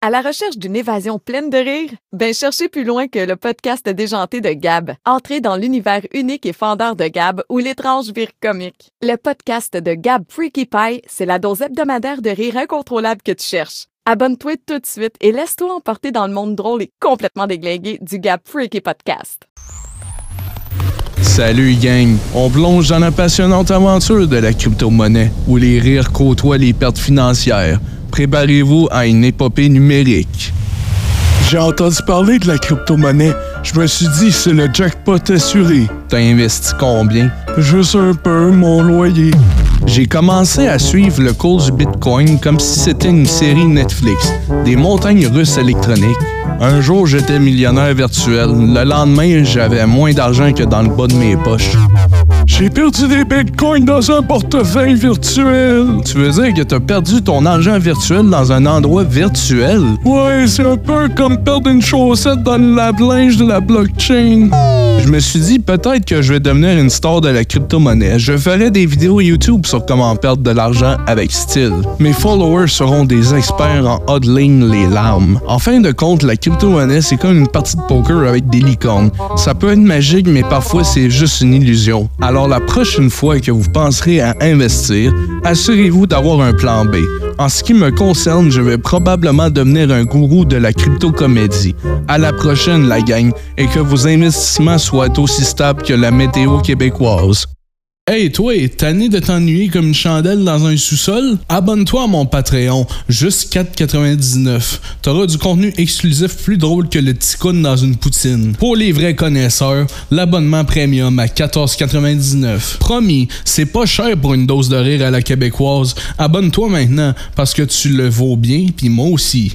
À la recherche d'une évasion pleine de rire? Ben cherchez plus loin que le podcast déjanté de Gab. Entrez dans l'univers unique et fendeur de Gab où l'étrange vire comique. Le podcast de Gab Freaky Pie, c'est la dose hebdomadaire de rire incontrôlable que tu cherches. Abonne-toi tout de suite et laisse-toi emporter dans le monde drôle et complètement déglingué du Gab Freaky Podcast. Salut gang, on plonge dans la passionnante aventure de la crypto-monnaie où les rires côtoient les pertes financières. Préparez-vous à une épopée numérique. J'ai entendu parler de la crypto-monnaie. Je me suis dit, c'est le jackpot assuré. T'as investi combien? Juste un peu, mon loyer. J'ai commencé à suivre le cours du Bitcoin comme si c'était une série Netflix, des montagnes russes électroniques. Un jour, j'étais millionnaire virtuel. Le lendemain, j'avais moins d'argent que dans le bas de mes poches. J'ai perdu des bitcoins dans un portefeuille virtuel. Tu veux dire que t'as perdu ton argent virtuel dans un endroit virtuel? Ouais, c'est un peu comme perdre une chaussette dans le lave-linge de la blockchain. Je me suis dit peut-être que je vais devenir une star de la crypto-monnaie. Je ferai des vidéos YouTube sur comment perdre de l'argent avec style. Mes followers seront des experts en hodling les larmes. En fin de compte, la crypto-monnaie, c'est comme une partie de poker avec des licornes. Ça peut être magique, mais parfois c'est juste une illusion. Alors la prochaine fois que vous penserez à investir, assurez-vous d'avoir un plan B. En ce qui me concerne, je vais probablement devenir un gourou de la crypto-comédie. À la prochaine, la gang, et que vos investissements soient aussi stables que la météo québécoise. Hey toi, tanné de t'ennuyer comme une chandelle dans un sous-sol? Abonne-toi à mon Patreon, juste 4,99. T'auras du contenu exclusif plus drôle que le ticoun dans une poutine. Pour les vrais connaisseurs, l'abonnement premium à 14,99. Promis, c'est pas cher pour une dose de rire à la québécoise. Abonne-toi maintenant parce que tu le vaux bien, puis moi aussi.